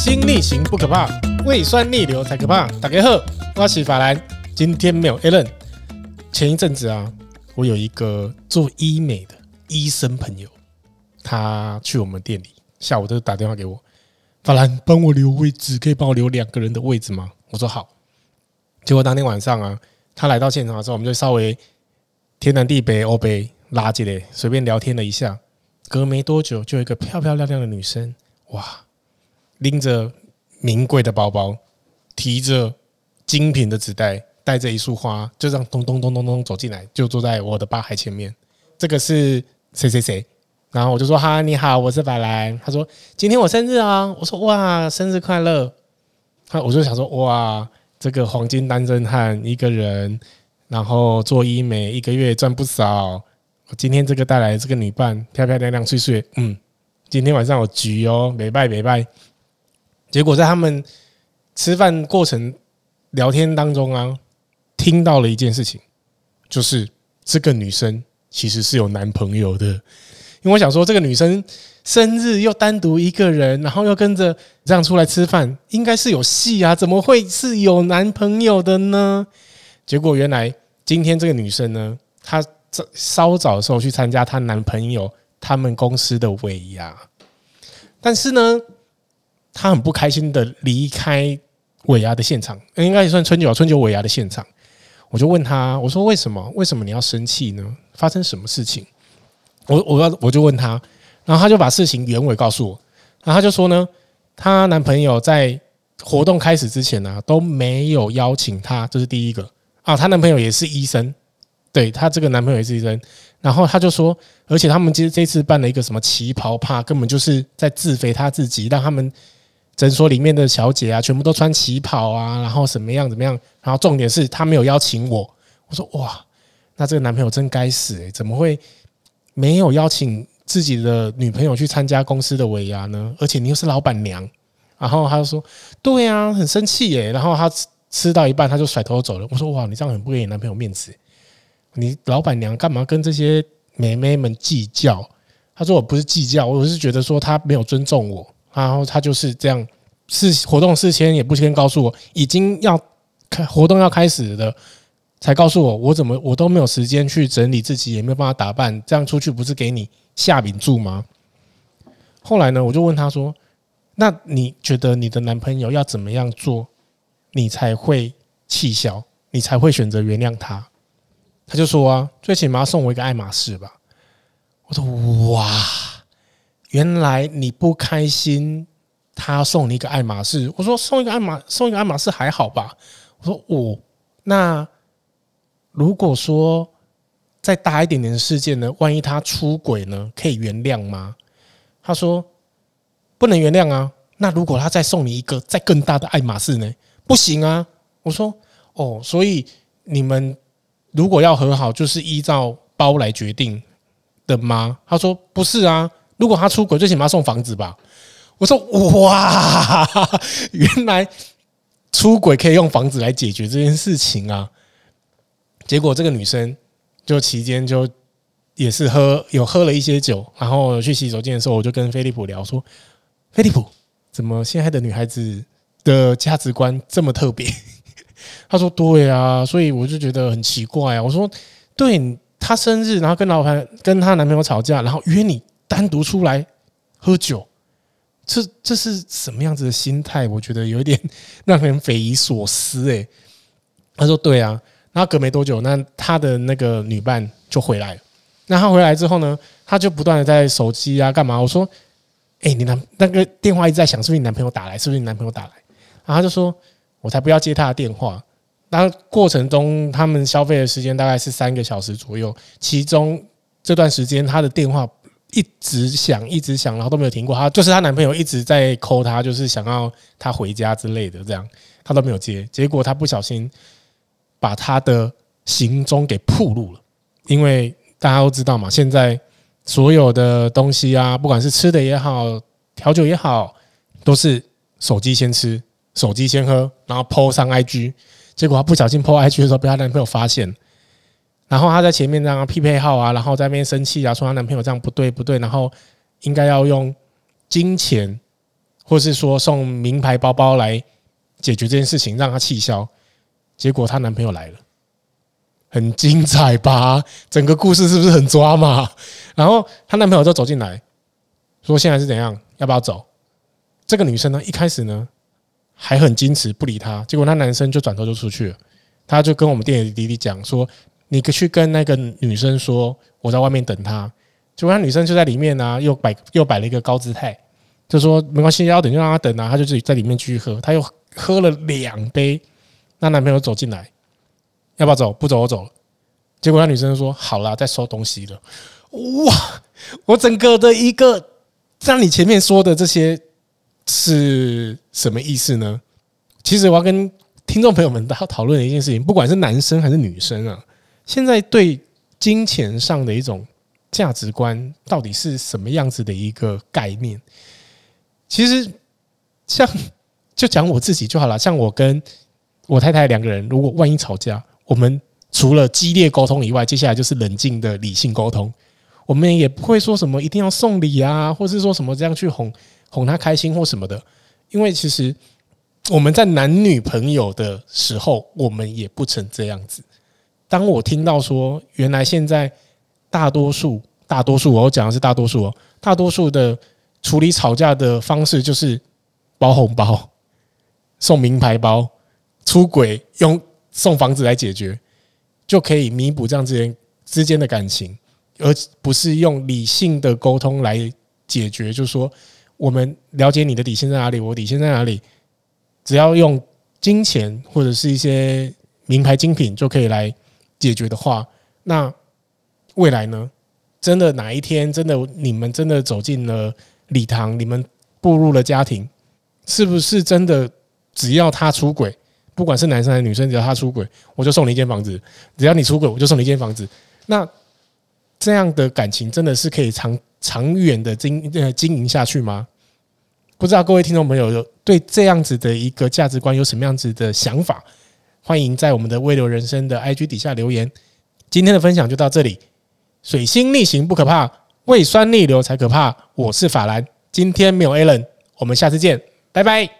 心逆行不可怕，胃酸逆流才可怕。大家好，我是法兰，今天没有 Allen。前一阵子啊，我有一个做医美的医生朋友，他去我们店里，下午就打电话给我，法兰，帮我留位置，可以帮我留两个人的位置吗？我说好。结果当天晚上啊，他来到现场的时候，我们就稍微天南地北欧北拉起来，随便聊天了一下。隔没多久，就有一个漂漂亮亮的女生，哇！拎着名贵的包包，提着精品的纸袋，带着一束花，就这样咚咚咚咚咚走进来，就坐在我的吧台前面。这个是谁谁谁？然后我就说：“哈，你好，我是法兰。”他说：“今天我生日啊！”我说：“哇，生日快乐！”他我就想说：“哇，这个黄金单身汉一个人，然后做医美，一个月赚不少。我今天这个带来这个女伴，漂漂亮亮、碎碎，嗯，今天晚上有局哦，没拜没拜。”结果在他们吃饭过程聊天当中啊，听到了一件事情，就是这个女生其实是有男朋友的。因为我想说，这个女生生日又单独一个人，然后又跟着这样出来吃饭，应该是有戏啊？怎么会是有男朋友的呢？结果原来今天这个女生呢，她稍早的时候去参加她男朋友他们公司的尾牙，但是呢。他很不开心的离开尾牙的现场，应该也算春酒春酒尾牙的现场。我就问他，我说为什么？为什么你要生气呢？发生什么事情？我我要我就问他，然后他就把事情原委告诉我。然后他就说呢，她男朋友在活动开始之前呢、都没有邀请她，这是第一个啊。她男朋友也是医生，对，她这个男朋友也是医生。然后他就说，而且他们其实这次办了一个什么旗袍趴，根本就是在自肥他自己，让他们。诊所里面的小姐啊，全部都穿旗袍啊，然后什么样怎么样，然后重点是他没有邀请我。我说哇，那这个男朋友真该死诶，怎么会没有邀请自己的女朋友去参加公司的尾牙呢？而且你又是老板娘。然后他就说，对啊，很生气耶。然后他吃到一半，他就甩头走了。我说哇，你这样很不给你男朋友面子。你老板娘干嘛跟这些妹妹们计较？他说我不是计较，我是觉得说他没有尊重我。然后他就是这样，事活动事先也不先告诉我，已经要开活动要开始了，才告诉我，我怎么我都没有时间去整理自己，也没有办法打扮，这样出去不是给你下饼住吗？后来呢，我就问他说：“那你觉得你的男朋友要怎么样做，你才会气消，你才会选择原谅他？”他就说：“啊，最起码送我一个爱马仕吧。”我说：“哇。”原来你不开心，他送你一个爱马仕。我说送一个爱马送一个爱马仕还好吧。我说哦，那如果说再大一点点的事件呢？万一他出轨呢？可以原谅吗？他说不能原谅啊。那如果他再送你一个再更大的爱马仕呢？不行啊。我说哦，所以你们如果要和好，就是依照包来决定的吗？他说不是啊。如果他出轨，最起码送房子吧。我说哇，原来出轨可以用房子来解决这件事情啊。结果这个女生就期间就也是喝有喝了一些酒，然后去洗手间的时候，我就跟飞利浦聊说：“飞利浦，怎么现在的女孩子的价值观这么特别？” 他说：“对啊，所以我就觉得很奇怪啊。”我说：“对，她生日，然后跟老板跟她男朋友吵架，然后约你。”单独出来喝酒，这这是什么样子的心态？我觉得有一点让人匪夷所思诶。他说：“对啊。”然后隔没多久，那他的那个女伴就回来了。那他回来之后呢，他就不断的在手机啊干嘛？我说：“哎，你男那个电话一直在响，是不是你男朋友打来？是不是你男朋友打来？”然后他就说：“我才不要接他的电话。”那过程中他们消费的时间大概是三个小时左右，其中这段时间他的电话。一直响，一直响，然后都没有停过。她就是她男朋友一直在 call 她，就是想要她回家之类的，这样她都没有接。结果她不小心把她的行踪给暴露了，因为大家都知道嘛，现在所有的东西啊，不管是吃的也好，调酒也好，都是手机先吃，手机先喝，然后 po 上 IG。结果她不小心 po IG 的时候，被她男朋友发现。然后她在前面这样匹配号啊，然后在那边生气啊，说她男朋友这样不对不对，然后应该要用金钱或是说送名牌包包来解决这件事情，让她气消。结果她男朋友来了，很精彩吧？整个故事是不是很抓马？然后她男朋友就走进来，说：“现在是怎样？要不要走？”这个女生呢，一开始呢还很矜持，不理他。结果那男生就转头就出去了。他就跟我们店里的弟弟讲说：“你去跟那个女生说，我在外面等她。”结果那女生就在里面啊，又摆又摆了一个高姿态，就说：“没关系，要等就让她等啊。”她就自己在里面继续喝，她又喝了两杯。那男朋友走进来，要不要走？不走，我走了。结果那女生说：“好啦，在收东西了。”哇！我整个的一个像你前面说的这些。是什么意思呢？其实我要跟听众朋友们讨讨论的一件事情，不管是男生还是女生啊，现在对金钱上的一种价值观到底是什么样子的一个概念？其实，像就讲我自己就好了。像我跟我太太两个人，如果万一吵架，我们除了激烈沟通以外，接下来就是冷静的理性沟通。我们也不会说什么一定要送礼啊，或是说什么这样去哄。哄她开心或什么的，因为其实我们在男女朋友的时候，我们也不曾这样子。当我听到说，原来现在大多数、大多数，我讲的是大多数哦，大多数的处理吵架的方式就是包红包、送名牌包、出轨，用送房子来解决，就可以弥补这样子之间的感情，而不是用理性的沟通来解决，就是说。我们了解你的底线在哪里，我底线在哪里？只要用金钱或者是一些名牌精品就可以来解决的话，那未来呢？真的哪一天真的你们真的走进了礼堂，你们步入了家庭，是不是真的只要他出轨，不管是男生还是女生，只要他出轨，我就送你一间房子；只要你出轨，我就送你一间房子。那这样的感情真的是可以长长远的经呃经营下去吗？不知道各位听众朋友对这样子的一个价值观有什么样子的想法？欢迎在我们的微流人生的 IG 底下留言。今天的分享就到这里。水星逆行不可怕，胃酸逆流才可怕。我是法兰，今天没有 Alan，我们下次见，拜拜。